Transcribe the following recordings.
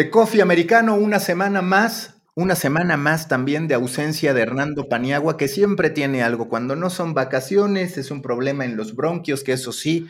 De Coffee Americano, una semana más, una semana más también de ausencia de Hernando Paniagua, que siempre tiene algo. Cuando no son vacaciones, es un problema en los bronquios, que eso sí,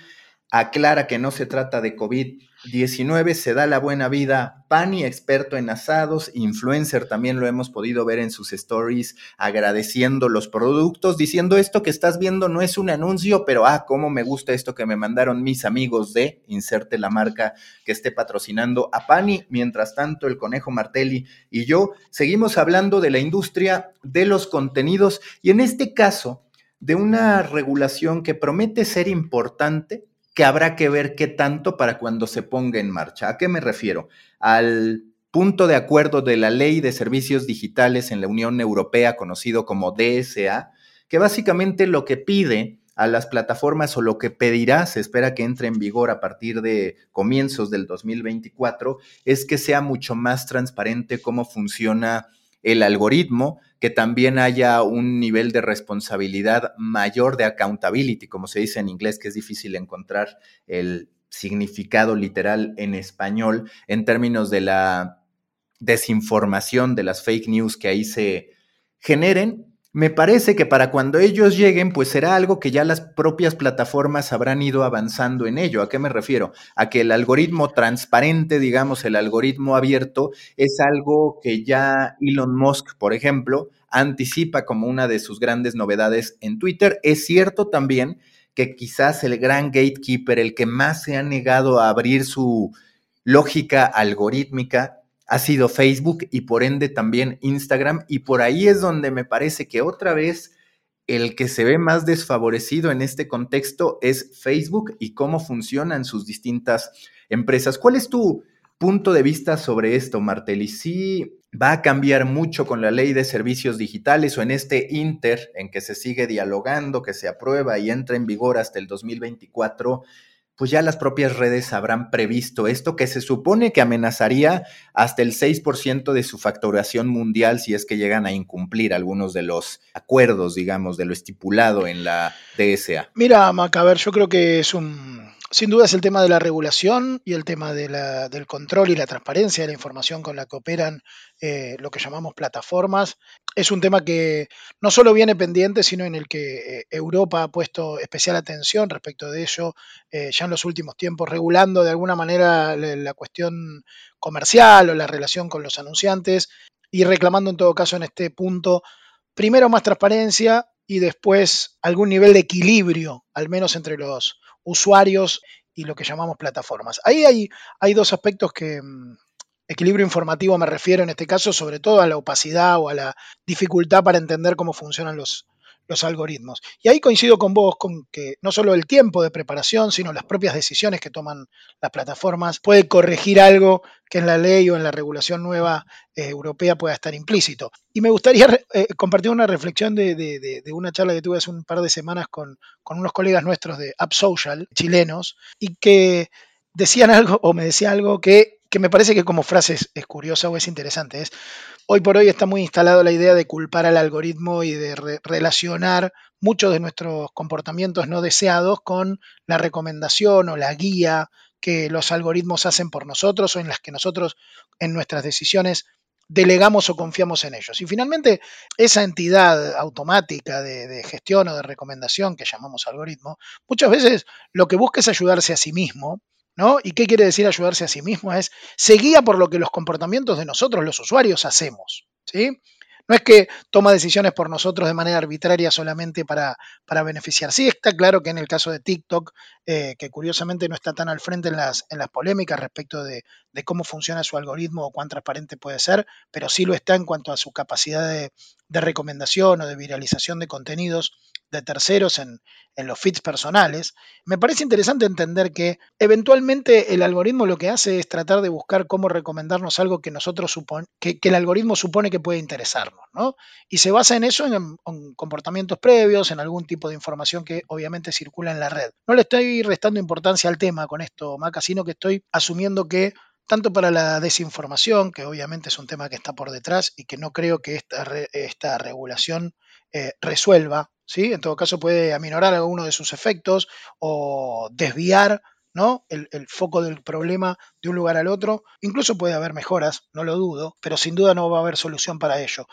aclara que no se trata de COVID-19, se da la buena vida. Pani, experto en asados, influencer, también lo hemos podido ver en sus stories, agradeciendo los productos, diciendo esto que estás viendo no es un anuncio, pero ah, cómo me gusta esto que me mandaron mis amigos de, inserte la marca que esté patrocinando a Pani. Mientras tanto, el conejo Martelli y yo seguimos hablando de la industria de los contenidos y en este caso de una regulación que promete ser importante que habrá que ver qué tanto para cuando se ponga en marcha. ¿A qué me refiero? Al punto de acuerdo de la Ley de Servicios Digitales en la Unión Europea, conocido como DSA, que básicamente lo que pide a las plataformas o lo que pedirá, se espera que entre en vigor a partir de comienzos del 2024, es que sea mucho más transparente cómo funciona el algoritmo, que también haya un nivel de responsabilidad mayor de accountability, como se dice en inglés, que es difícil encontrar el significado literal en español en términos de la desinformación, de las fake news que ahí se generen me parece que para cuando ellos lleguen, pues será algo que ya las propias plataformas habrán ido avanzando en ello. ¿A qué me refiero? A que el algoritmo transparente, digamos, el algoritmo abierto, es algo que ya Elon Musk, por ejemplo, anticipa como una de sus grandes novedades en Twitter. Es cierto también que quizás el gran gatekeeper, el que más se ha negado a abrir su lógica algorítmica, ha sido Facebook y por ende también Instagram. Y por ahí es donde me parece que otra vez el que se ve más desfavorecido en este contexto es Facebook y cómo funcionan sus distintas empresas. ¿Cuál es tu punto de vista sobre esto, Martelli? ¿Sí va a cambiar mucho con la ley de servicios digitales o en este inter en que se sigue dialogando, que se aprueba y entra en vigor hasta el 2024? Pues ya las propias redes habrán previsto esto que se supone que amenazaría hasta el 6% de su facturación mundial si es que llegan a incumplir algunos de los acuerdos, digamos, de lo estipulado en la DSA. Mira, Macaber, yo creo que es un, sin duda es el tema de la regulación y el tema del control y la transparencia de la información con la que operan eh, lo que llamamos plataformas. Es un tema que no solo viene pendiente, sino en el que eh, Europa ha puesto especial atención respecto de ello eh, ya en los últimos tiempos, regulando de alguna manera la cuestión comercial o la relación con los anunciantes y reclamando en todo caso en este punto primero más transparencia y después algún nivel de equilibrio, al menos entre los usuarios y lo que llamamos plataformas. Ahí hay, hay dos aspectos que, mm, equilibrio informativo me refiero en este caso, sobre todo a la opacidad o a la dificultad para entender cómo funcionan los, los algoritmos. Y ahí coincido con vos, con que no solo el tiempo de preparación, sino las propias decisiones que toman las plataformas puede corregir algo que en la ley o en la regulación nueva eh, europea pueda estar implícito. Y me gustaría eh, compartir una reflexión de, una charla que tuve hace un par de semanas con, con unos colegas nuestros de App Social, chilenos, y que decían algo o me decía algo que que me parece que como frase es, curiosa o es interesante. Es, hoy por hoy está muy instalado la idea de culpar al algoritmo y de relacionar muchos de nuestros comportamientos no deseados con la recomendación o la guía que los algoritmos hacen por nosotros o en las que nosotros en nuestras decisiones delegamos o confiamos en ellos. Y finalmente, esa entidad automática de, de, gestión o de recomendación que llamamos algoritmo, muchas veces lo que busca es ayudarse a sí mismo ¿Y qué quiere decir ayudarse a sí mismo? Es se guía por lo que los comportamientos de nosotros, los usuarios, hacemos. ¿sí? No es que toma decisiones por nosotros de manera arbitraria solamente para, para beneficiar. Sí está claro que en el caso de TikTok, eh, que curiosamente no está tan al frente en las, en las polémicas respecto de, de, cómo funciona su algoritmo o cuán transparente puede ser, pero sí lo está en cuanto a su capacidad de, de recomendación o de viralización de contenidos de terceros en, los feeds personales, me parece interesante entender que eventualmente el algoritmo lo que hace es tratar de buscar cómo recomendarnos algo que nosotros supone, que, el algoritmo supone que puede interesarnos, ¿no? Y se basa en eso, en, comportamientos previos, en algún tipo de información que obviamente circula en la red. No le estoy restando importancia al tema con esto, Maca, sino que estoy asumiendo que tanto para la desinformación, que obviamente es un tema que está por detrás y que no creo que esta, esta regulación eh, resuelva, ¿sí? En todo caso puede aminorar alguno de sus efectos o desviar ¿no? El, foco del problema de un lugar al otro. Incluso puede haber mejoras, no lo dudo, pero sin duda no va a haber solución para ello.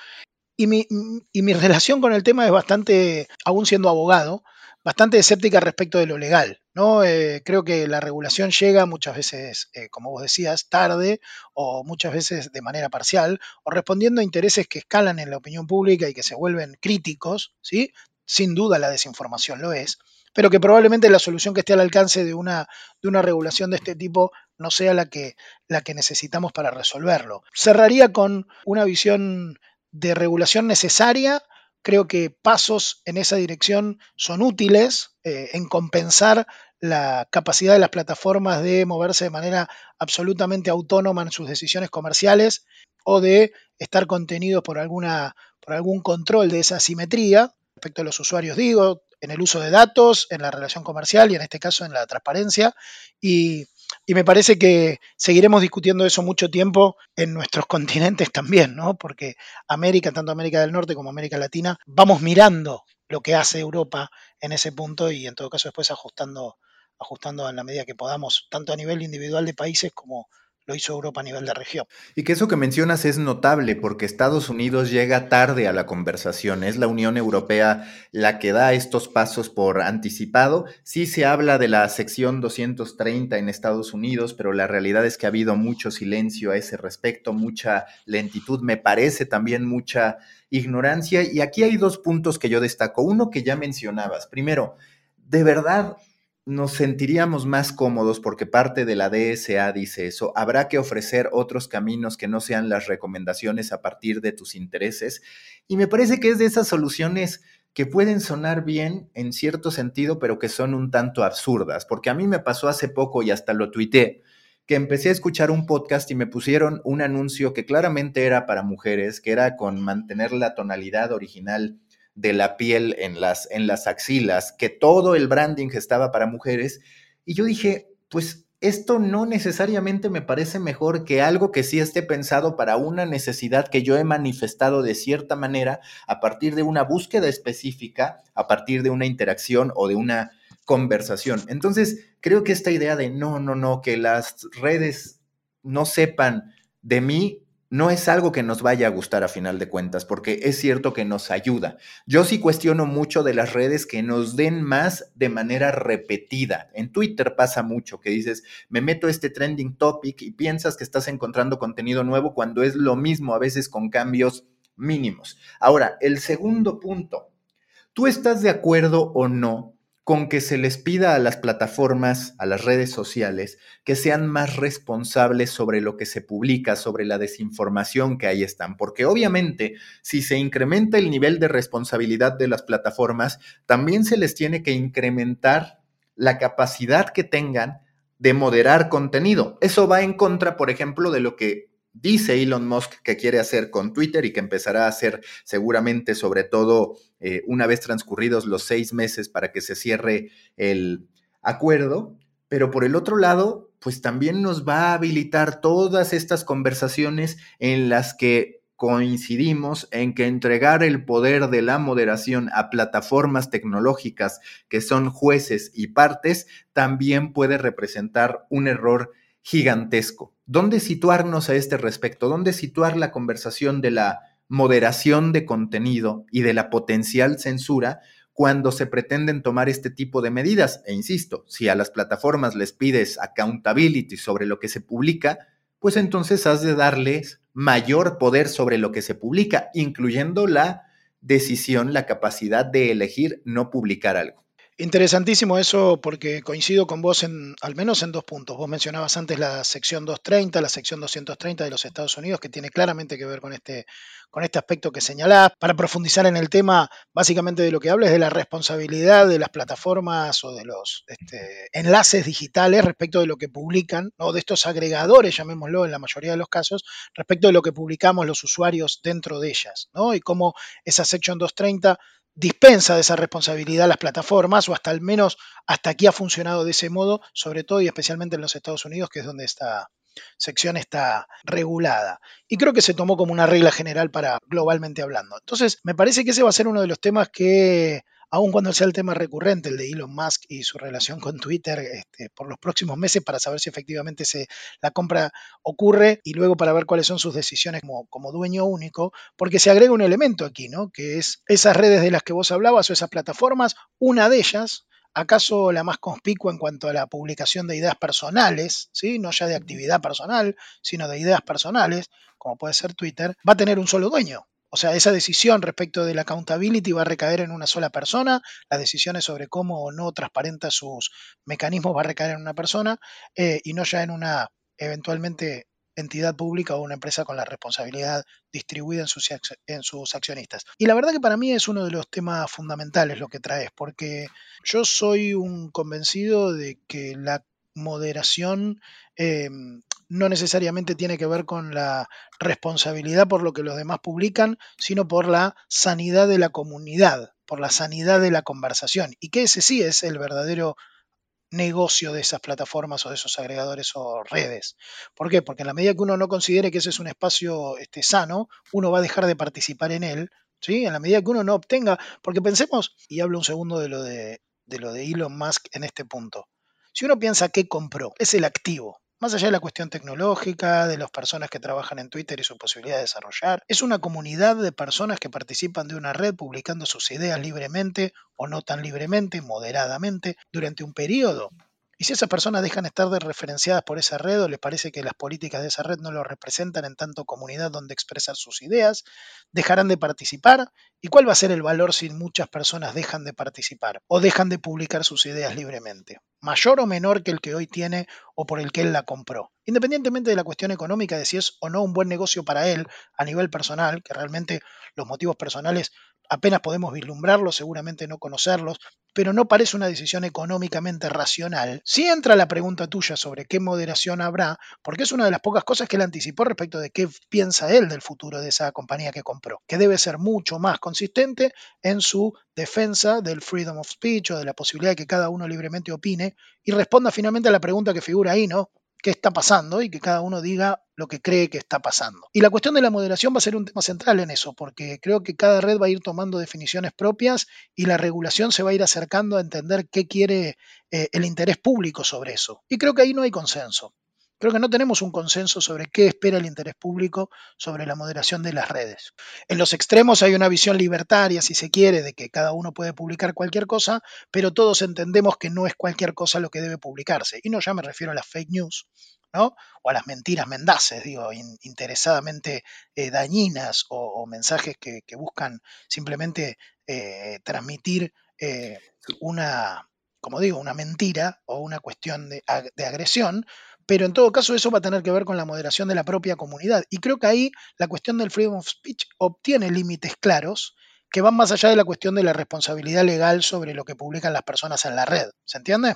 Y mi, y mi relación con el tema es bastante, aún siendo abogado, bastante escéptica respecto de lo legal. ¿no? Eh, creo que la regulación llega muchas veces, eh, como vos decías, tarde o muchas veces de manera parcial o respondiendo a intereses que escalan en la opinión pública y que se vuelven críticos, ¿sí? Sin duda la desinformación lo es, pero que probablemente la solución que esté al alcance de una, de una regulación de este tipo no sea la que, la que necesitamos para resolverlo. Cerraría con una visión de regulación necesaria Creo que pasos en esa dirección son útiles eh, en compensar la capacidad de las plataformas de moverse de manera absolutamente autónoma en sus decisiones comerciales o de estar contenidos por, alguna, por algún control de esa simetría respecto a los usuarios, digo, en el uso de datos, en la relación comercial y en este caso en la transparencia. Y y me parece que seguiremos discutiendo eso mucho tiempo en nuestros continentes también, ¿no? Porque América, tanto América del Norte como América Latina, vamos mirando lo que hace Europa en ese punto y en todo caso después ajustando, ajustando en la medida que podamos, tanto a nivel individual de países como lo hizo Europa a nivel de región. Y que eso que mencionas es notable porque Estados Unidos llega tarde a la conversación. Es la Unión Europea la que da estos pasos por anticipado. Sí se habla de la sección 230 en Estados Unidos, pero la realidad es que ha habido mucho silencio a ese respecto, mucha lentitud, me parece también mucha ignorancia. Y aquí hay dos puntos que yo destaco. Uno que ya mencionabas. Primero, de verdad nos sentiríamos más cómodos porque parte de la DSA dice eso. Habrá que ofrecer otros caminos que no sean las recomendaciones a partir de tus intereses. Y me parece que es de esas soluciones que pueden sonar bien en cierto sentido, pero que son un tanto absurdas. Porque a mí me pasó hace poco y hasta lo tuité, que empecé a escuchar un podcast y me pusieron un anuncio que claramente era para mujeres, que era con mantener la tonalidad original de la piel en las, en las axilas, que todo el branding estaba para mujeres. Y yo dije, pues esto no necesariamente me parece mejor que algo que sí esté pensado para una necesidad que yo he manifestado de cierta manera a partir de una búsqueda específica, a partir de una interacción o de una conversación. Entonces, creo que esta idea de no, no, no, que las redes no sepan de mí, no es algo que nos vaya a gustar a final de cuentas, porque es cierto que nos ayuda. Yo sí cuestiono mucho de las redes que nos den más de manera repetida. En Twitter pasa mucho que dices, me meto este trending topic y piensas que estás encontrando contenido nuevo cuando es lo mismo a veces con cambios mínimos. Ahora, el segundo punto, ¿tú estás de acuerdo o no con que se les pida a las plataformas, a las redes sociales, que sean más responsables sobre lo que se publica, sobre la desinformación que ahí están. Porque obviamente, si se incrementa el nivel de responsabilidad de las plataformas, también se les tiene que incrementar la capacidad que tengan de moderar contenido. Eso va en contra, por ejemplo, de lo que dice Elon Musk que quiere hacer con Twitter y que empezará a hacer seguramente, sobre todo eh, una vez transcurridos los seis meses para que se cierre el acuerdo. Pero por el otro lado, pues también nos va a habilitar todas estas conversaciones en las que coincidimos en que entregar el poder de la moderación a plataformas tecnológicas que son jueces y partes también puede representar un error gigantesco. ¿Dónde situarnos a este respecto? ¿Dónde situar la conversación de la moderación de contenido y de la potencial censura cuando se pretenden tomar este tipo de medidas? E insisto, si a las plataformas les pides accountability sobre lo que se publica, pues entonces has de darles mayor poder sobre lo que se publica, incluyendo la decisión, la capacidad de elegir no publicar algo. Interesantísimo eso porque coincido con vos en al menos en dos puntos. Vos mencionabas antes la sección 230, la sección 230 de los Estados Unidos, que tiene claramente que ver con este, con este aspecto que señalás. Para profundizar en el tema, básicamente de lo que habla es de la responsabilidad de las plataformas o de los este, enlaces digitales respecto de lo que publican, o de estos agregadores, llamémoslo en la mayoría de los casos, respecto de lo que publicamos los usuarios dentro de ellas, ¿no? Y cómo esa sección 230 dispensa de esa responsabilidad a las plataformas, o hasta al menos hasta aquí ha funcionado de ese modo, sobre todo y especialmente en los Estados Unidos, que es donde esta sección está regulada. Y creo que se tomó como una regla general para globalmente hablando. Entonces, me parece que ese va a ser uno de los temas que aun cuando sea el tema recurrente, el de Elon Musk y su relación con Twitter, este, por los próximos meses para saber si efectivamente se, la compra ocurre y luego para ver cuáles son sus decisiones como, como dueño único, porque se agrega un elemento aquí, ¿no? Que es esas redes de las que vos hablabas o esas plataformas, una de ellas, acaso la más conspicua en cuanto a la publicación de ideas personales, ¿sí? no ya de actividad personal, sino de ideas personales, como puede ser Twitter, va a tener un solo dueño. O sea, esa decisión respecto de la accountability va a recaer en una sola persona, las decisiones sobre cómo o no transparenta sus mecanismos va a recaer en una persona eh, y no ya en una eventualmente entidad pública o una empresa con la responsabilidad distribuida en sus, en sus accionistas. Y la verdad que para mí es uno de los temas fundamentales lo que traes, porque yo soy un convencido de que la moderación em, no necesariamente tiene que ver con la responsabilidad por lo que los demás publican, sino por la sanidad de la comunidad, por la sanidad de la conversación. Y que ese sí es el verdadero negocio de esas plataformas o de esos agregadores o redes. ¿Por qué? Porque en la medida que uno no considere que ese es un espacio este, sano, uno va a dejar de participar en él, ¿sí? En la medida que uno no obtenga, porque pensemos, y hablo un segundo de lo de, de lo de Elon Musk en este punto. Si uno piensa que compró, es el activo, más allá de la cuestión tecnológica, de las personas que trabajan en Twitter y su posibilidad de desarrollar, es una comunidad de personas que participan de una red publicando sus ideas libremente o no tan libremente, moderadamente, durante un periodo. Y si esas personas dejan de estar referenciadas por esa red o les parece que las políticas de esa red no lo representan en tanto comunidad donde expresar sus ideas, dejarán de participar. ¿Y cuál va a ser el valor si muchas personas dejan de participar o dejan de publicar sus ideas libremente? ¿Mayor o menor que el que hoy tiene o por el que él la compró? Independientemente de la cuestión económica de si es o no un buen negocio para él a nivel personal, que realmente los motivos personales apenas podemos vislumbrarlos, seguramente no conocerlos, pero no parece una decisión económicamente racional. Si entra la pregunta tuya sobre qué moderación habrá, porque es una de las pocas cosas que él anticipó respecto de qué piensa él del futuro de esa compañía que compró, que debe ser mucho más consistente en su defensa del freedom of speech o de la posibilidad de que cada uno libremente opine y responda finalmente a la pregunta que figura ahí, ¿no? qué está pasando y que cada uno diga lo que cree que está pasando. Y la cuestión de la moderación va a ser un tema central en eso, porque creo que cada red va a ir tomando definiciones propias y la regulación se va a ir acercando a entender qué quiere eh, el interés público sobre eso. Y creo que ahí no hay consenso. Creo que no tenemos un consenso sobre qué espera el interés público sobre la moderación de las redes. En los extremos hay una visión libertaria, si se quiere, de que cada uno puede publicar cualquier cosa, pero todos entendemos que no es cualquier cosa lo que debe publicarse. Y no ya me refiero a las fake news, ¿no? O a las mentiras mendaces, digo, interesadamente eh, dañinas o, mensajes que, buscan simplemente eh, transmitir eh, una, como digo, una mentira o una cuestión de, de agresión, pero en todo caso eso va a tener que ver con la moderación de la propia comunidad. Y creo que ahí la cuestión del freedom of speech obtiene límites claros que van más allá de la cuestión de la responsabilidad legal sobre lo que publican las personas en la red. ¿Se entiende?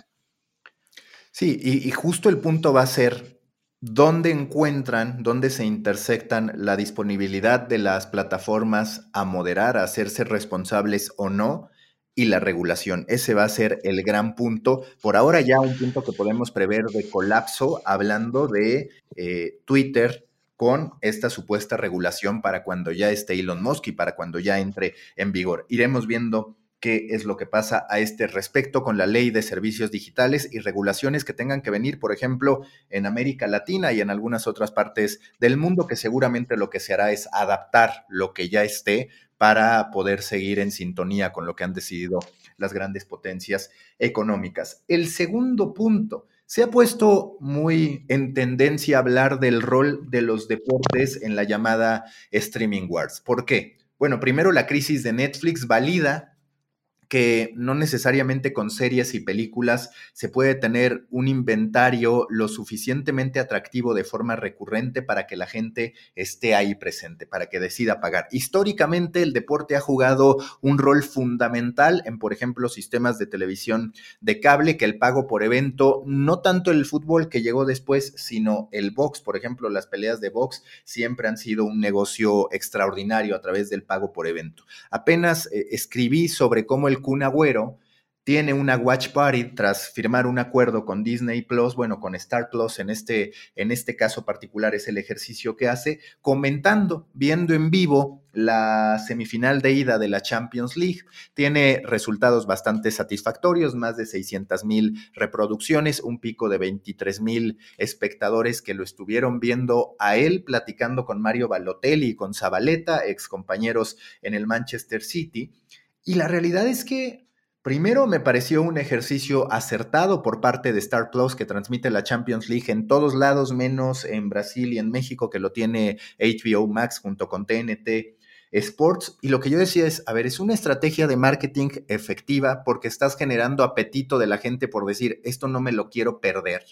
Sí, y, justo el punto va a ser dónde encuentran, dónde se intersectan la disponibilidad de las plataformas a moderar, a hacerse responsables o no, y la regulación. Ese va a ser el gran punto. Por ahora ya un punto que podemos prever de colapso, hablando de eh, Twitter con esta supuesta regulación para cuando ya esté Elon Musk y para cuando ya entre en vigor. Iremos viendo qué es lo que pasa a este respecto con la ley de servicios digitales y regulaciones que tengan que venir, por ejemplo, en América Latina y en algunas otras partes del mundo, que seguramente lo que se hará es adaptar lo que ya esté para poder seguir en sintonía con lo que han decidido las grandes potencias económicas. El segundo punto, se ha puesto muy en tendencia hablar del rol de los deportes en la llamada streaming wars. ¿Por qué? Bueno, primero la crisis de Netflix valida que no necesariamente con series y películas se puede tener un inventario lo suficientemente atractivo de forma recurrente para que la gente esté ahí presente, para que decida pagar. Históricamente el deporte ha jugado un rol fundamental en, por ejemplo, sistemas de televisión de cable, que el pago por evento, no tanto el fútbol que llegó después, sino el box, por ejemplo, las peleas de box siempre han sido un negocio extraordinario a través del pago por evento. Apenas eh, escribí sobre cómo el Kun Agüero tiene una watch party tras firmar un acuerdo con Disney Plus, bueno, con Star Plus en este, en este caso particular es el ejercicio que hace, comentando, viendo en vivo la semifinal de ida de la Champions League. Tiene resultados bastante satisfactorios, más de 600 mil reproducciones, un pico de 23 mil espectadores que lo estuvieron viendo a él platicando con Mario Balotelli y con Zabaleta, ex compañeros en el Manchester City. Y la realidad es que Primero, me pareció un ejercicio acertado por parte de Star Plus que transmite la Champions League en todos lados, menos en Brasil y en México, que lo tiene HBO Max junto con TNT Sports. Y lo que yo decía es, a ver, es una estrategia de marketing efectiva porque estás generando apetito de la gente por decir, esto no me lo quiero perder.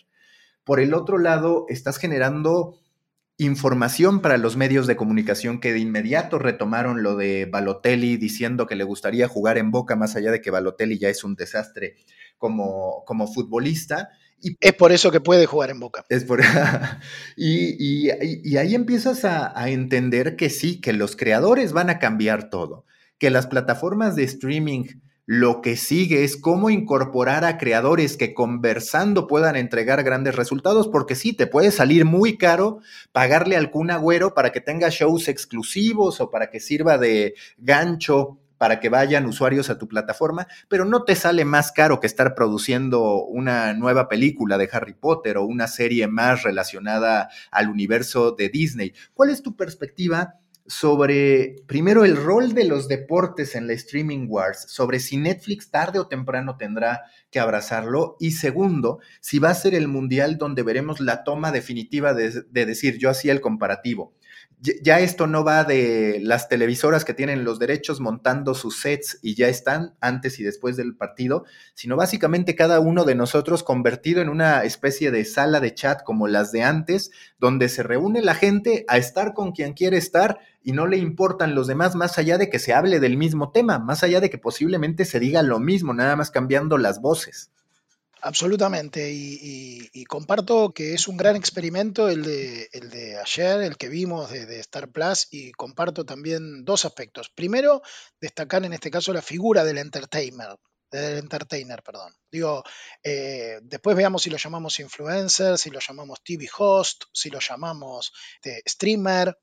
Por el otro lado, estás generando información para los medios de comunicación que de inmediato retomaron lo de Balotelli diciendo que le gustaría jugar en Boca, más allá de que Balotelli ya es un desastre como, como futbolista. Y es por eso que puede jugar en Boca. Es por, y, y, ahí empiezas a, a entender que sí, que los creadores van a cambiar todo, que las plataformas de streaming lo que sigue es cómo incorporar a creadores que conversando puedan entregar grandes resultados, porque sí, te puede salir muy caro pagarle al Kun Agüero para que tenga shows exclusivos o para que sirva de gancho para que vayan usuarios a tu plataforma, pero no te sale más caro que estar produciendo una nueva película de Harry Potter o una serie más relacionada al universo de Disney. ¿Cuál es tu perspectiva? Sobre, primero, el rol de los deportes en la streaming wars, sobre si Netflix tarde o temprano tendrá que abrazarlo, y segundo, si va a ser el mundial donde veremos la toma definitiva de, de decir, yo hacía el comparativo ya esto no va de las televisoras que tienen los derechos montando sus sets y ya están antes y después del partido, sino básicamente cada uno de nosotros convertido en una especie de sala de chat como las de antes, donde se reúne la gente a estar con quien quiere estar y no le importan los demás más allá de que se hable del mismo tema, más allá de que posiblemente se diga lo mismo, nada más cambiando las voces. Absolutamente, y, comparto que es un gran experimento el de, el de ayer, el que vimos de, Star Plus, y comparto también dos aspectos. Primero, destacar en este caso la figura del entertainer, del entertainer, perdón. Digo, eh, después veamos si lo llamamos influencer, si lo llamamos TV host, si lo llamamos este, streamer,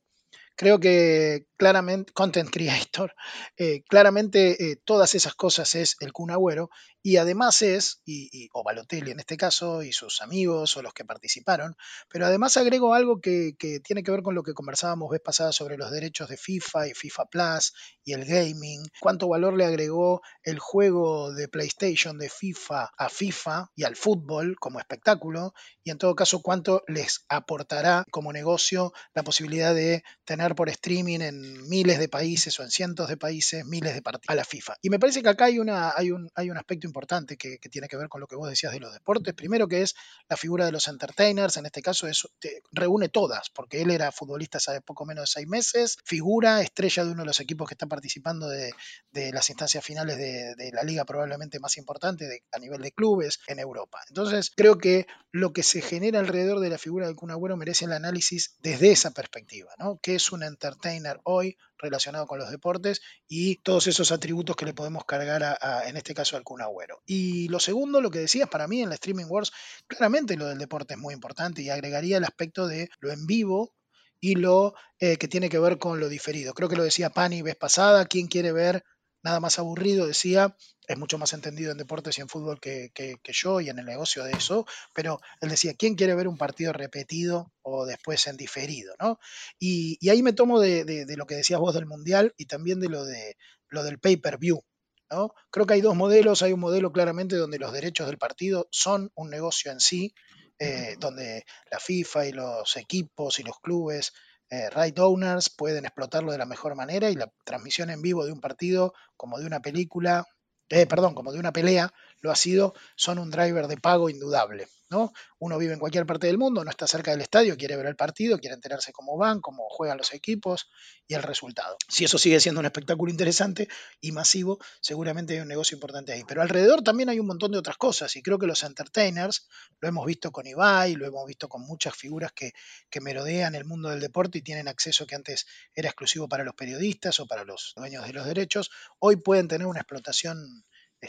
Creo que claramente, content creator, eh, claramente eh, todas esas cosas es el Kun Agüero y además es, y, o Balotelli en este caso, y sus amigos o los que participaron, pero además agrego algo que, tiene que ver con lo que conversábamos vez pasada sobre los derechos de FIFA y FIFA Plus y el gaming, cuánto valor le agregó el juego de PlayStation de FIFA a FIFA y al fútbol como espectáculo, y en todo caso cuánto les aportará como negocio la posibilidad de tener por streaming en miles de países o en cientos de países miles de partidos a la FIFA. Y me parece que acá hay, una, hay, un, hay un aspecto importante importante que, tiene que ver con lo que vos decías de los deportes. Primero que es la figura de los entertainers, en este caso es, reúne todas, porque él era futbolista hace poco menos de seis meses, figura, estrella de uno de los equipos que está participando de, las instancias finales de, la liga probablemente más importante a nivel de clubes en Europa. Entonces creo que lo que se genera alrededor de la figura del Kun Agüero merece el análisis desde esa perspectiva, ¿no? ¿Qué es un entertainer hoy? Relacionado con los deportes y todos esos atributos que le podemos cargar a, en este caso al Kun Agüero. Y lo segundo, lo que decías, para mí en la Streaming Wars, claramente lo del deporte es muy importante y agregaría el aspecto de lo en vivo y lo eh, que tiene que ver con lo diferido. Creo que lo decía Pani vez pasada, ¿quién quiere ver nada más aburrido, decía, es mucho más entendido en deportes y en fútbol que, yo y en el negocio de eso, pero él decía, ¿quién quiere ver un partido repetido o después en diferido? ¿no? Y, ahí me tomo de, lo que decías vos del Mundial y también de lo, de, lo del pay-per-view. ¿no? Creo que hay dos modelos, hay un modelo claramente donde los derechos del partido son un negocio en sí, eh, donde la FIFA y los equipos y los clubes eh, right owners pueden explotarlo de la mejor manera y la transmisión en vivo de un partido como de una película, eh, perdón, como de una pelea, lo ha sido, son un driver de pago indudable. ¿No? Uno vive en cualquier parte del mundo, no está cerca del estadio, quiere ver el partido, quiere enterarse cómo van, cómo juegan los equipos y el resultado. Si eso sigue siendo un espectáculo interesante y masivo, seguramente hay un negocio importante ahí. Pero alrededor también hay un montón de otras cosas y creo que los entertainers, lo hemos visto con Ibai, lo hemos visto con muchas figuras que, que merodean el mundo del deporte y tienen acceso que antes era exclusivo para los periodistas o para los dueños de los derechos, hoy pueden tener una explotación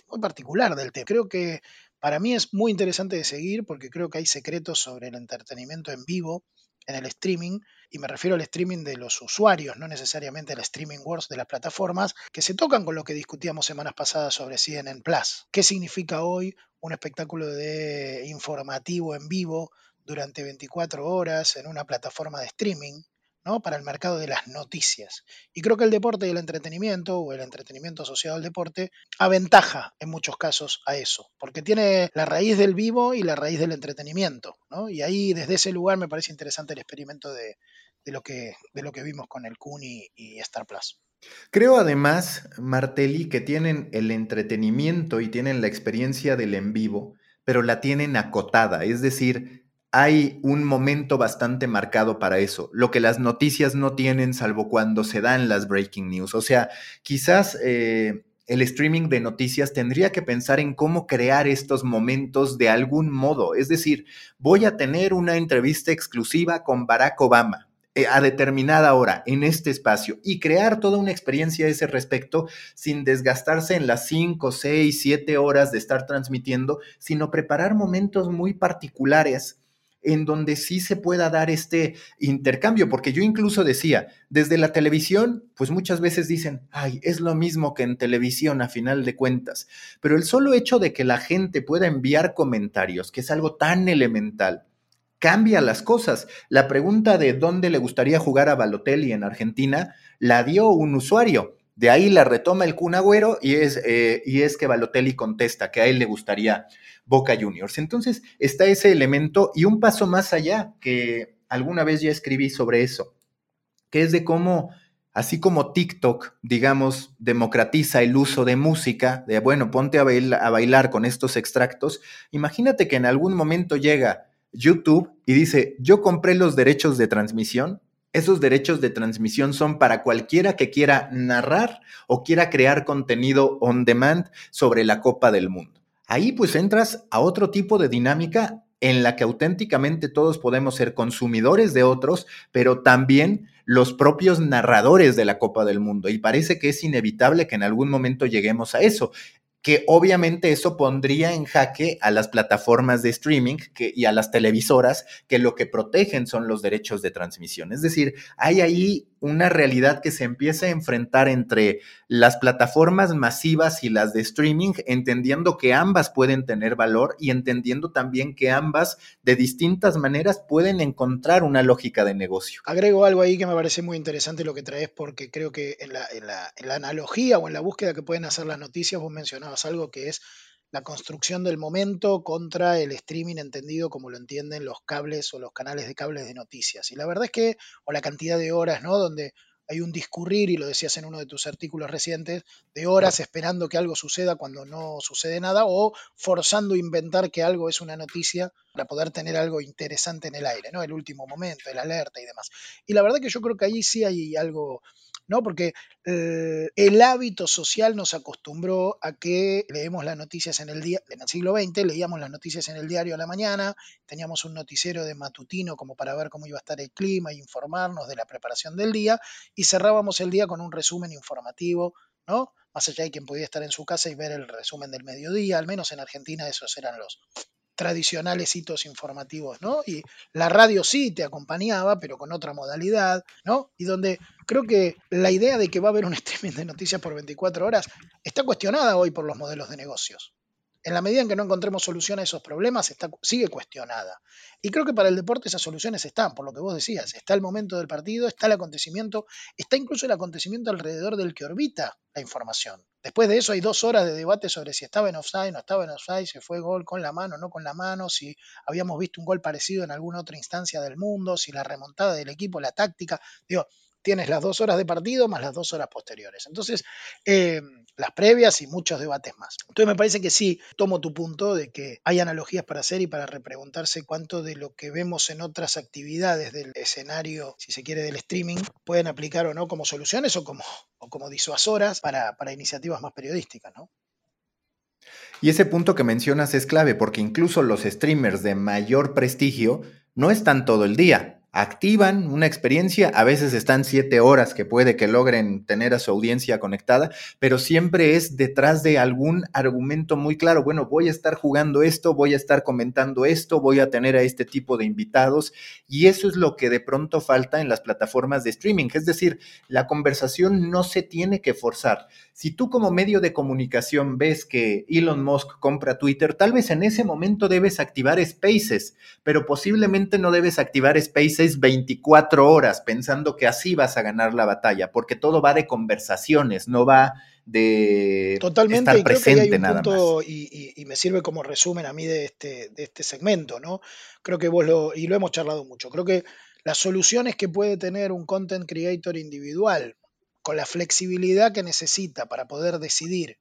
muy particular del tema. Creo que para mí es muy interesante de seguir porque creo que hay secretos sobre el entretenimiento en vivo en el streaming, y me refiero al streaming de los usuarios, no necesariamente al streaming wars de las plataformas, que se tocan con lo que discutíamos semanas pasadas sobre CNN Plus. ¿Qué significa hoy un espectáculo de informativo en vivo durante 24 horas en una plataforma de streaming? Para el mercado de las noticias. Y creo que el deporte y el entretenimiento, o el entretenimiento asociado al deporte, aventaja en muchos casos a eso, porque tiene la raíz del vivo y la raíz del entretenimiento. Y ahí, desde ese lugar, me parece interesante el experimento de, lo, que, vimos con el Kun y, y Star Plus. Creo además, Martelli, que tienen el entretenimiento y tienen la experiencia del en vivo, pero la tienen acotada, es decir, hay un momento bastante marcado para eso, lo que las noticias no tienen salvo cuando se dan las breaking news. O sea, quizás eh, el streaming de noticias tendría que pensar en cómo crear estos momentos de algún modo. Es decir, voy a tener una entrevista exclusiva con Barack Obama eh, a determinada hora en este espacio y crear toda una experiencia a ese respecto sin desgastarse en las 5, 6, 7 horas de estar transmitiendo, sino preparar momentos muy particulares en donde sí se pueda dar este intercambio, porque yo incluso decía, desde la televisión, pues muchas veces dicen, ay, es lo mismo que en televisión a final de cuentas, pero el solo hecho de que la gente pueda enviar comentarios, que es algo tan elemental, cambia las cosas. La pregunta de dónde le gustaría jugar a Balotelli en Argentina la dio un usuario. De ahí la retoma el Cunagüero y es, eh, y es que Balotelli contesta que a él le gustaría Boca Juniors. Entonces está ese elemento y un paso más allá, que alguna vez ya escribí sobre eso, que es de cómo, así como TikTok, digamos, democratiza el uso de música, de bueno, ponte a bailar con estos extractos, imagínate que en algún momento llega YouTube y dice, yo compré los derechos de transmisión esos derechos de transmisión son para cualquiera que quiera narrar o quiera crear contenido on demand sobre la Copa del Mundo. Ahí pues entras a otro tipo de dinámica en la que auténticamente todos podemos ser consumidores de otros, pero también los propios narradores de la Copa del Mundo. Y parece que es inevitable que en algún momento lleguemos a eso que obviamente eso pondría en jaque a las plataformas de streaming y a las televisoras que lo que protegen son los derechos de transmisión. Es decir, hay ahí una realidad que se empieza a enfrentar entre las plataformas masivas y las de streaming, entendiendo que ambas pueden tener valor y entendiendo también que ambas de distintas maneras pueden encontrar una lógica de negocio. Agrego algo ahí que me parece muy interesante lo que traes porque creo que en la, en la analogía o en la búsqueda que pueden hacer las noticias vos mencionabas algo que es la construcción del momento contra el streaming entendido como lo entienden los cables o los canales de cables de noticias. Y la verdad es que, o la cantidad de horas, ¿no? Donde hay un discurrir, y lo decías en uno de tus artículos recientes, de horas esperando que algo suceda cuando no sucede nada, o forzando a inventar que algo es una noticia para poder tener algo interesante en el aire, ¿no? El último momento, el alerta y demás. Y la verdad que yo creo que ahí sí hay algo ¿no? Porque eh, el hábito social nos acostumbró a que leemos las noticias en el día, en el siglo XX, leíamos las noticias en el diario a la mañana, teníamos un noticiero de matutino como para ver cómo iba a estar el clima e informarnos de la preparación del día, y cerrábamos el día con un resumen informativo, ¿no? Más allá de quien podía estar en su casa y ver el resumen del mediodía, al menos en Argentina esos eran los, tradicionales hitos informativos, ¿no? Y la radio sí te acompañaba, pero con otra modalidad, ¿no? Y donde creo que la idea de que va a haber un streaming de noticias por 24 horas está cuestionada hoy por los modelos de negocios en la medida en que no encontremos solución a esos problemas, está, sigue cuestionada. Y creo que para el deporte esas soluciones están, por lo que vos decías, está el momento del partido, está el acontecimiento, está incluso el acontecimiento alrededor del que orbita la información. Después de eso hay dos horas de debate sobre si estaba en offside, no estaba en offside, si fue gol con la mano, no con la mano, si habíamos visto un gol parecido en alguna otra instancia del mundo, si la remontada del equipo, la táctica. Digo, tienes las dos horas de partido más las dos horas posteriores. Entonces, eh, las previas y muchos debates más. Entonces, me parece que sí, tomo tu punto de que hay analogías para hacer y para repreguntarse cuánto de lo que vemos en otras actividades del escenario, si se quiere, del streaming, pueden aplicar o no como soluciones o como, o como disuasoras para, para iniciativas más periodísticas, ¿no? Y ese punto que mencionas es clave porque incluso los streamers de mayor prestigio no están todo el día activan una experiencia, a veces están siete horas que puede que logren tener a su audiencia conectada, pero siempre es detrás de algún argumento muy claro, bueno, voy a estar jugando esto, voy a estar comentando esto, voy a tener a este tipo de invitados. Y eso es lo que de pronto falta en las plataformas de streaming, es decir, la conversación no se tiene que forzar. Si tú como medio de comunicación ves que Elon Musk compra Twitter, tal vez en ese momento debes activar Spaces, pero posiblemente no debes activar Spaces 24 horas pensando que así vas a ganar la batalla, porque todo va de conversaciones, no va de Totalmente, estar presente un nada punto, Y, me sirve como resumen a mí de este, de este segmento, ¿no? Creo que vos lo, y lo hemos charlado mucho, creo que las soluciones que puede tener un content creator individual, con la flexibilidad que necesita para poder decidir,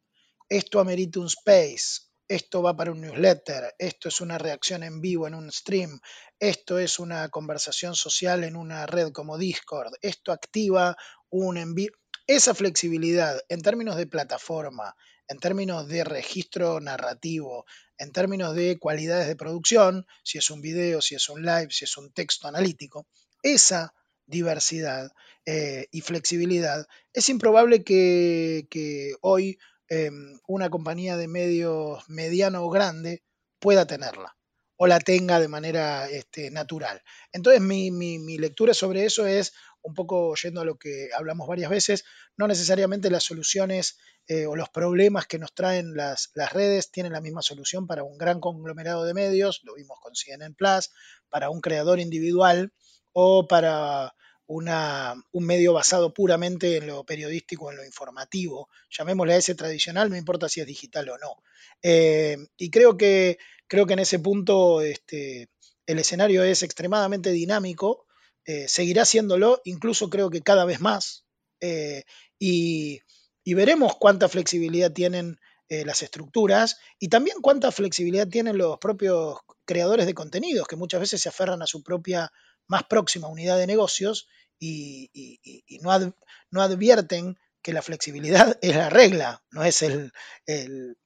esto amerita un space, esto va para un newsletter, esto es una reacción en vivo en un stream, esto es una conversación social en una red como Discord, esto activa un envío. Esa flexibilidad en términos de plataforma, en términos de registro narrativo, en términos de cualidades de producción, si es un video, si es un live, si es un texto analítico, esa diversidad eh, y flexibilidad, es improbable que, hoy Em, una compañía de medios mediano o grande pueda tenerla o la tenga de manera este, natural. Entonces mi, lectura sobre eso es un poco yendo a lo que hablamos varias veces, no necesariamente las soluciones eh, o los problemas que nos traen las, las, redes tienen la misma solución para un gran conglomerado de medios, lo vimos con CNN Plus, para un creador individual o para una, un medio basado puramente en lo periodístico, en lo informativo, llamémosle a ese tradicional, no importa si es digital o no. Eh, y creo que, creo que en ese punto este, el escenario es extremadamente dinámico, eh, seguirá siéndolo, incluso creo que cada vez más, eh, y, y, veremos cuánta flexibilidad tienen las estructuras y también cuánta flexibilidad tienen los propios creadores de contenidos, que muchas veces se aferran a su propia más próxima unidad de negocios y, no, no, advierten que la flexibilidad es la regla, no es el,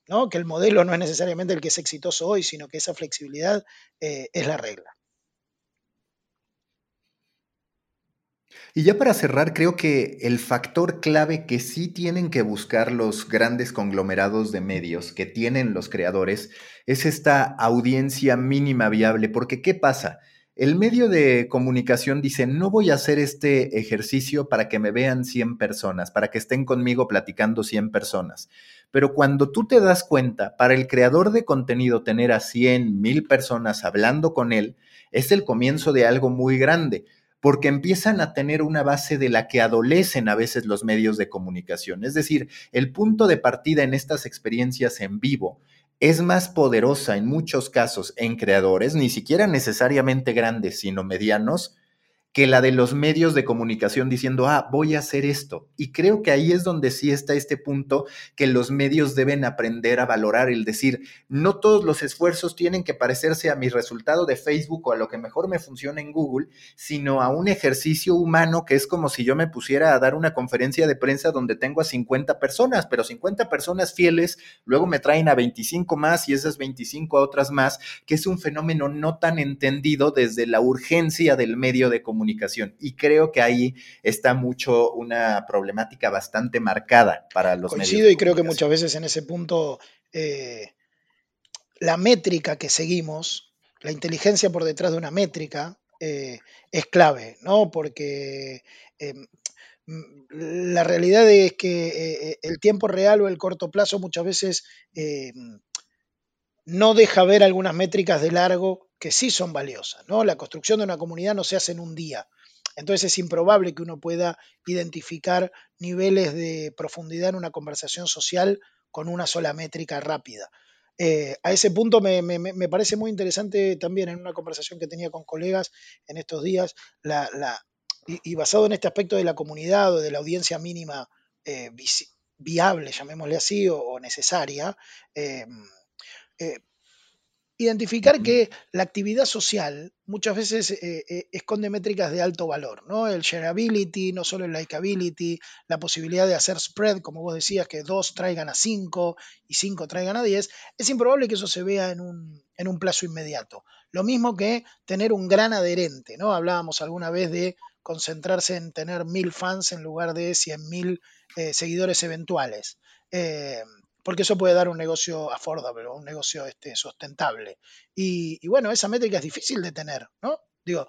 ¿no? que el modelo no es necesariamente el que es exitoso hoy, sino que esa flexibilidad eh, es la regla. Y ya para cerrar, creo que el factor clave que sí tienen que buscar los grandes conglomerados de medios que tienen los creadores es esta audiencia mínima viable, porque ¿qué pasa? El medio de comunicación dice, no voy a hacer este ejercicio para que me vean 100 personas, para que estén conmigo platicando 100 personas. Pero cuando tú te das cuenta, para el creador de contenido tener a 100, 1000 personas hablando con él, es el comienzo de algo muy grande, porque empiezan a tener una base de la que adolecen a veces los medios de comunicación. Es decir, el punto de partida en estas experiencias en vivo es más poderosa en muchos casos en creadores, ni siquiera necesariamente grandes, sino medianos, que la de los medios de comunicación diciendo, ah, voy a hacer esto. Y creo que ahí es donde sí está este punto que los medios deben aprender a valorar, el decir, no todos los esfuerzos tienen que parecerse a mi resultado de Facebook o a lo que mejor me funciona en Google, sino a un ejercicio humano que es como si yo me pusiera a dar una conferencia de prensa donde tengo a 50 personas, pero 50 personas fieles, luego me traen a 25 más y esas 25 a otras más, que es un fenómeno no tan entendido desde la urgencia del medio de comunicación comunicación. Y creo que ahí está mucho una problemática bastante marcada para los Coincido y creo que muchas veces en ese punto eh, la métrica que seguimos, la inteligencia por detrás de una métrica, eh, es clave, ¿no? Porque em, la realidad es que eh, el tiempo real o el corto plazo muchas veces no deja ver algunas métricas de largo que sí son valiosas. ¿no? La construcción de una comunidad no se hace en un día. Entonces es improbable que uno pueda identificar niveles de profundidad en una conversación social con una sola métrica rápida. Eh, a ese punto me, parece muy interesante también en una conversación que tenía con colegas en estos días, y, basado en este aspecto de la comunidad o de la audiencia mínima eh, viable, llamémosle así, o, necesaria, eh, identificar que la actividad social muchas veces eh, eh, esconde métricas de alto valor, ¿no? El shareability, no solo el likability, la posibilidad de hacer spread, como vos decías, que dos traigan a cinco y cinco traigan a diez, es improbable que eso se vea en un, en un plazo inmediato. Lo mismo que tener un gran adherente, ¿no? Hablábamos alguna vez de concentrarse en tener mil fans en lugar de cien mil eh, seguidores eventuales porque eso puede dar un negocio affordable, un negocio este, sustentable. Y, bueno, esa métrica es difícil de tener, ¿no? Digo,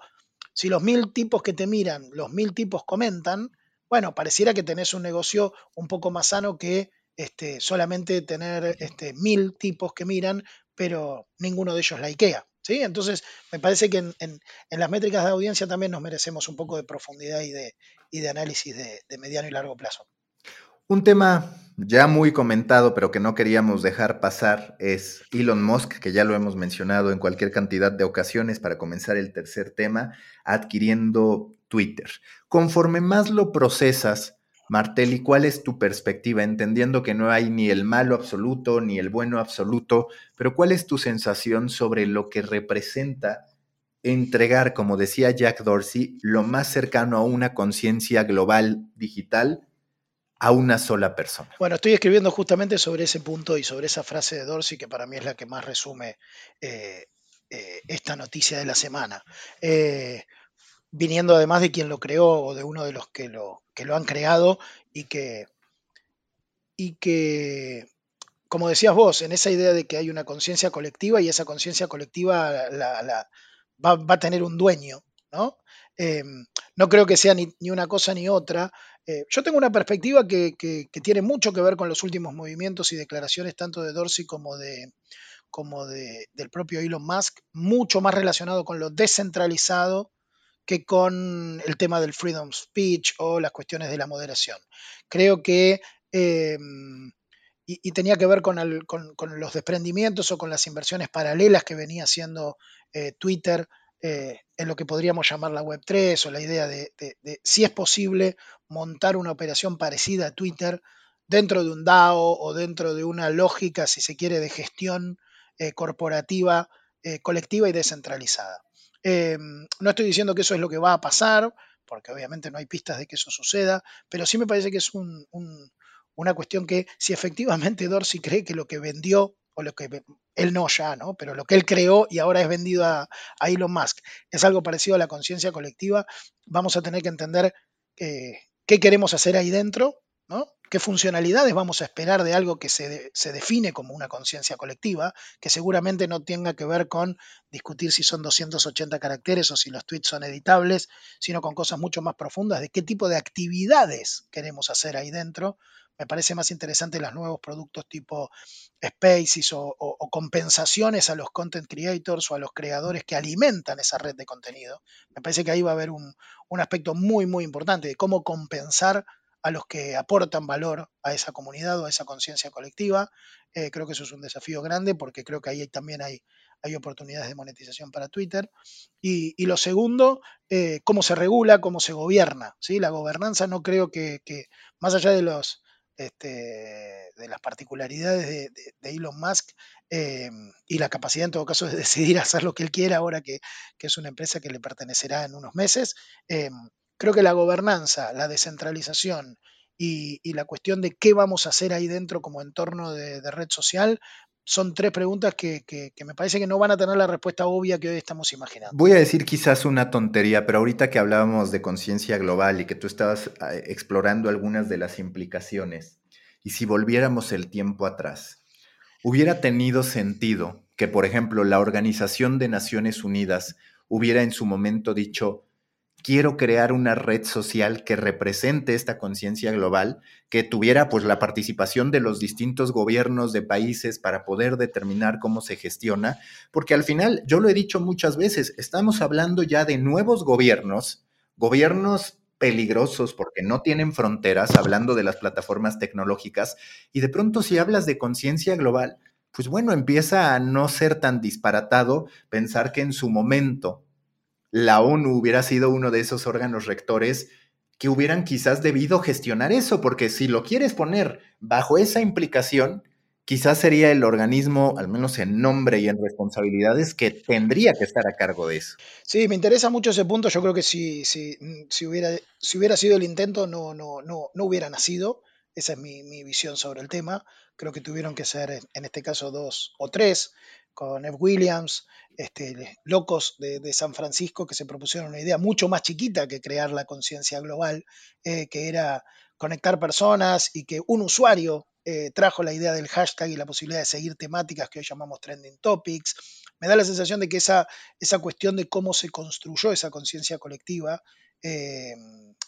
si los mil tipos que te miran, los mil tipos comentan, bueno, pareciera que tenés un negocio un poco más sano que este, solamente tener este, mil tipos que miran, pero ninguno de ellos la IKEA. ¿sí? Entonces, me parece que en, las métricas de audiencia también nos merecemos un poco de profundidad y de, y de análisis de mediano y largo plazo. Un tema ya muy comentado, pero que no queríamos dejar pasar, es Elon Musk, que ya lo hemos mencionado en cualquier cantidad de ocasiones para comenzar el tercer tema, adquiriendo Twitter. Conforme más lo procesas, Martelli, ¿cuál es tu perspectiva? Entendiendo que no hay ni el malo absoluto ni el bueno absoluto, pero ¿cuál es tu sensación sobre lo que representa entregar, como decía Jack Dorsey, lo más cercano a una conciencia global digital a una sola persona. Bueno, estoy escribiendo justamente sobre ese punto y sobre esa frase de Dorsey que para mí es la que más resume eh, eh, esta noticia de la semana. Eh, viniendo además de quien lo creó o de uno de los que lo, que lo han creado y que, y que, como decías vos, en esa idea de que hay una conciencia colectiva y esa conciencia colectiva la, va, a tener un dueño, ¿no? no creo que sea ni, una cosa ni otra, eh, yo tengo una perspectiva que, tiene mucho que ver con los últimos movimientos y declaraciones tanto de Dorsey como, de, como de, del propio Elon Musk, mucho más relacionado con lo descentralizado que con el tema del freedom speech o las cuestiones de la moderación. Creo que, em, y, tenía que ver con, los desprendimientos o con las inversiones paralelas que venía haciendo eh, Twitter eh, en lo que podríamos llamar la Web3 o la idea de, si es posible montar una operación parecida a Twitter dentro de un DAO o dentro de una lógica, si se quiere, de gestión eh, corporativa, eh, colectiva y descentralizada. no estoy diciendo que eso es lo que va a pasar, porque obviamente no hay pistas de que eso suceda, pero sí me parece que es una cuestión que si efectivamente Dorsey cree que lo que vendió o lo que él no ya, ¿no? Pero lo que él creó y ahora es vendido a, Elon Musk es algo parecido a la conciencia colectiva, vamos a tener que entender eh, qué queremos hacer ahí dentro, ¿no? ¿Qué funcionalidades vamos a esperar de algo que se, se define como una conciencia colectiva, que seguramente no tenga que ver con discutir si son 280 caracteres o si los tweets son editables, sino con cosas mucho más profundas de qué tipo de actividades queremos hacer ahí dentro me parece más interesante los nuevos productos tipo Spaces o, compensaciones a los content creators o a los creadores que alimentan esa red de contenido. Me parece que ahí va a haber un, aspecto muy, muy importante de cómo compensar a los que aportan valor a esa comunidad o a esa conciencia colectiva. Eh, creo que eso es un desafío grande porque creo que ahí también hay, hay oportunidades de monetización para Twitter. Y, lo segundo, eh, cómo se regula, cómo se gobierna. ¿sí? La gobernanza no creo que más allá de los, este, de las particularidades de, Elon Musk eh, y la capacidad en todo caso de decidir hacer lo que él quiera ahora que, es una empresa que le pertenecerá en unos meses. Eh, creo que la gobernanza, la descentralización y, la cuestión de qué vamos a hacer ahí dentro como entorno de, red social son tres preguntas que, me parece que no van a tener la respuesta obvia que hoy estamos imaginando. Voy a decir quizás una tontería, pero ahorita que hablábamos de conciencia global y que tú estabas eh, explorando algunas de las implicaciones, y si volviéramos el tiempo atrás, hubiera tenido sentido que, por ejemplo, la Organización de Naciones Unidas hubiera en su momento dicho, quiero crear una red social que represente esta conciencia global, que tuviera pues la participación de los distintos gobiernos de países para poder determinar cómo se gestiona, porque al final, yo lo he dicho muchas veces, estamos hablando ya de nuevos gobiernos, gobiernos peligrosos porque no tienen fronteras, hablando de las plataformas tecnológicas, y de pronto si hablas de conciencia global, pues bueno, empieza a no ser tan disparatado pensar que en su momento la ONU hubiera sido uno de esos órganos rectores que hubieran quizás debido gestionar eso, porque si lo quieres poner bajo esa implicación, quizás sería el organismo, al menos en nombre y en responsabilidades, que tendría que estar a cargo de eso. Sí, me interesa mucho ese punto. Yo creo que si, si, si, hubiera, si hubiera sido el intento, no, no, no, no hubiera nacido. Esa es mi, mi, visión sobre el tema. Creo que tuvieron que ser, en este caso, dos o tres, con F. Williams, este, locos de, San Francisco, que se propusieron una idea mucho más chiquita que crear la conciencia global, eh, que era conectar personas y que un usuario eh, trajo la idea del hashtag y la posibilidad de seguir temáticas que hoy llamamos trending topics. Me da la sensación de que esa, esa cuestión de cómo se construyó esa conciencia colectiva eh,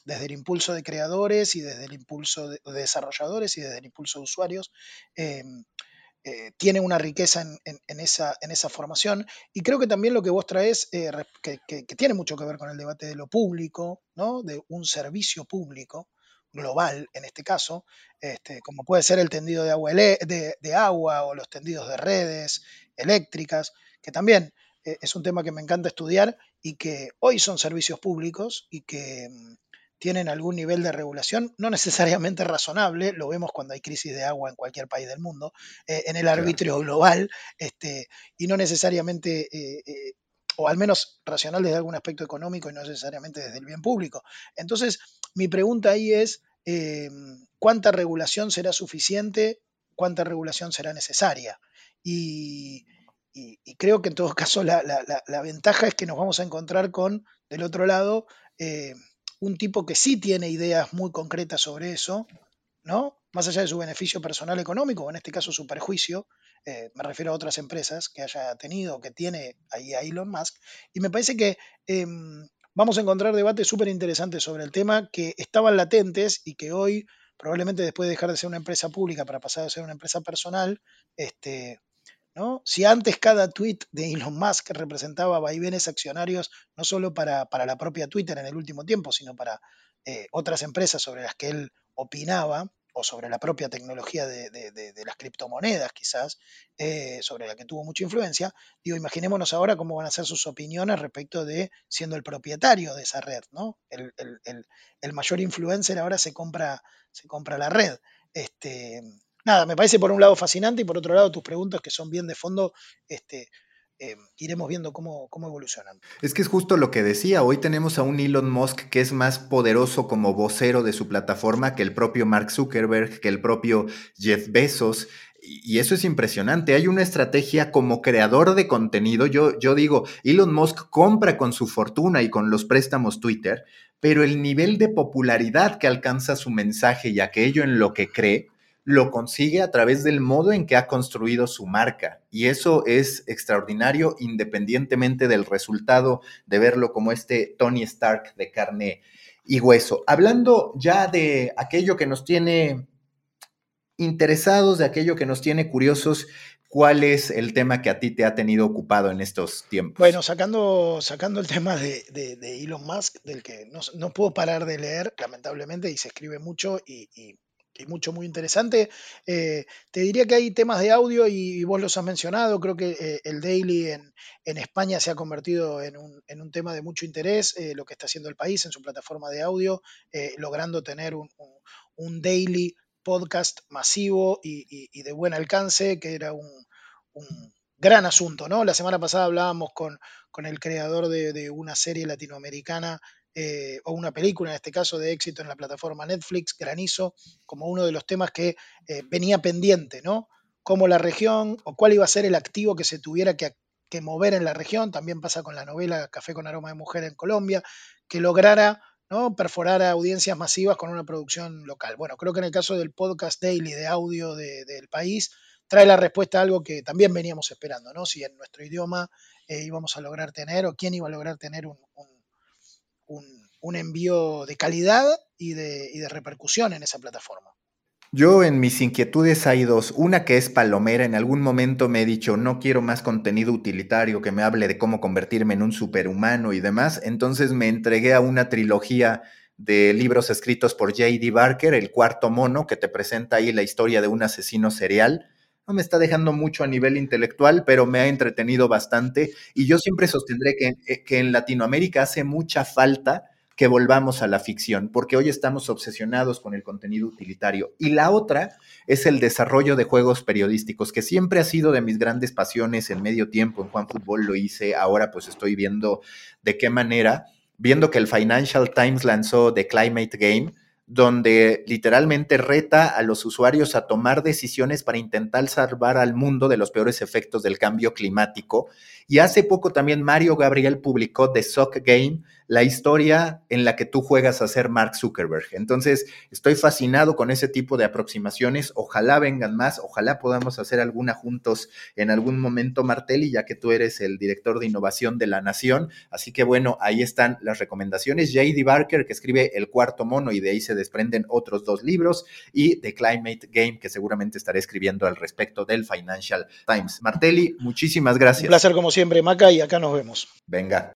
desde el impulso de creadores y desde el impulso de, desarrolladores y desde el impulso de usuarios, eh, tiene una riqueza en, esa, formación. Y creo que también lo que vos traes, eh, que, tiene mucho que ver con el debate de lo público, ¿no? de un servicio público, global en este caso, este, como puede ser el tendido de agua, de, de agua o los tendidos de redes eléctricas, que también eh, es un tema que me encanta estudiar y que hoy son servicios públicos y que mm, tienen algún nivel de regulación, no necesariamente razonable, lo vemos cuando hay crisis de agua en cualquier país del mundo, eh, en el arbitrio global, este, y no necesariamente eh, eh, o al menos racional desde algún aspecto económico y no necesariamente desde el bien público. Entonces, mi pregunta ahí es, eh, ¿cuánta regulación será suficiente? ¿Cuánta regulación será necesaria? Y, y, y creo que en todo caso la, la, la, ventaja es que nos vamos a encontrar con, del otro lado, eh, un tipo que sí tiene ideas muy concretas sobre eso, ¿no? Más allá de su beneficio personal económico, o en este caso su perjuicio, eh, me refiero a otras empresas que haya tenido, que tiene ahí a Elon Musk, y me parece que eh, vamos a encontrar debates súper interesantes sobre el tema que estaban latentes y que hoy, probablemente después de dejar de ser una empresa pública para pasar a ser una empresa personal, este, ¿no? Si antes cada tweet de Elon Musk representaba vaivenes accionarios, no solo para, para la propia Twitter en el último tiempo, sino para eh, otras empresas sobre las que él opinaba, o sobre la propia tecnología de, de, las criptomonedas quizás, eh, sobre la que tuvo mucha influencia, digo, imaginémonos ahora cómo van a ser sus opiniones respecto de siendo el propietario de esa red, ¿no? El, el, el, el mayor influencer ahora se compra, se compra la red. Este, nada, me parece por un lado fascinante y por otro lado tus preguntas que son bien de fondo, este, eh, iremos viendo cómo, cómo, evolucionan. Es que es justo lo que decía, hoy tenemos a un Elon Musk que es más poderoso como vocero de su plataforma que el propio Mark Zuckerberg, que el propio Jeff Bezos. Y eso es impresionante. Hay una estrategia como creador de contenido. Yo, yo digo, Elon Musk compra con su fortuna y con los préstamos Twitter, pero el nivel de popularidad que alcanza su mensaje y aquello en lo que cree, lo consigue a través del modo en que ha construido su marca. Y eso es extraordinario independientemente del resultado de verlo como este Tony Stark de carne y hueso. Hablando ya de aquello que nos tiene interesados, de aquello que nos tiene curiosos, ¿cuál es el tema que a ti te ha tenido ocupado en estos tiempos? Bueno, sacando, sacando el tema de, de, Elon Musk, del que no, no, puedo parar de leer, lamentablemente, y se escribe mucho y, y y mucho, muy interesante. Eh, te diría que hay temas de audio y, vos los has mencionado. Creo que eh, el daily en, en, España se ha convertido en un, en un tema de mucho interés, eh, lo que está haciendo el país en su plataforma de audio, logrando tener un, un, daily podcast masivo y, y, de buen alcance, que era un, gran asunto. ¿no? La semana pasada hablábamos con, con el creador de una serie latinoamericana eh, o una película, en este caso de éxito en la plataforma Netflix, Granizo, como uno de los temas que eh, venía pendiente, ¿no? Cómo la región o cuál iba a ser el activo que se tuviera que, que, mover en la región. También pasa con la novela Café con aroma de mujer en Colombia, que lograra ¿no? perforar a audiencias masivas con una producción local. Bueno, creo que en el caso del podcast daily de audio de, del país, trae la respuesta a algo que también veníamos esperando, ¿no? Si en nuestro idioma eh, íbamos a lograr tener o quién iba a lograr tener un un, un envío de calidad y de, y de repercusión en esa plataforma. Yo en mis inquietudes hay dos. Una que es palomera. En algún momento me he dicho, no quiero más contenido utilitario que me hable de cómo convertirme en un superhumano y demás. Entonces me entregué a una trilogía de libros escritos por J.D. Barker, El cuarto mono, que te presenta ahí la historia de un asesino serial no me está dejando mucho a nivel intelectual, pero me ha entretenido bastante. Y yo siempre sostendré que, eh, que en Latinoamérica hace mucha falta que volvamos a la ficción, porque hoy estamos obsesionados con el contenido utilitario. Y la otra es el desarrollo de juegos periodísticos, que siempre ha sido de mis grandes pasiones en medio tiempo. En Juan Fútbol lo hice, ahora pues estoy viendo de qué manera, viendo que el Financial Times lanzó The Climate Game, donde literalmente reta a los usuarios a tomar decisiones para intentar salvar al mundo de los peores efectos del cambio climático. Y hace poco también Mario Gabriel publicó The Sock Game, la historia en la que tú juegas a ser Mark Zuckerberg. Entonces, estoy fascinado con ese tipo de aproximaciones. Ojalá vengan más, ojalá podamos hacer alguna juntos en algún momento, Martelli, ya que tú eres el director de innovación de la Nación. Así que bueno, ahí están las recomendaciones. JD Barker, que escribe El Cuarto Mono, y de ahí se desprenden otros dos libros, y The Climate Game, que seguramente estaré escribiendo al respecto del Financial Times. Martelli, muchísimas gracias. Un placer como siempre, Maca, y acá nos vemos. Venga.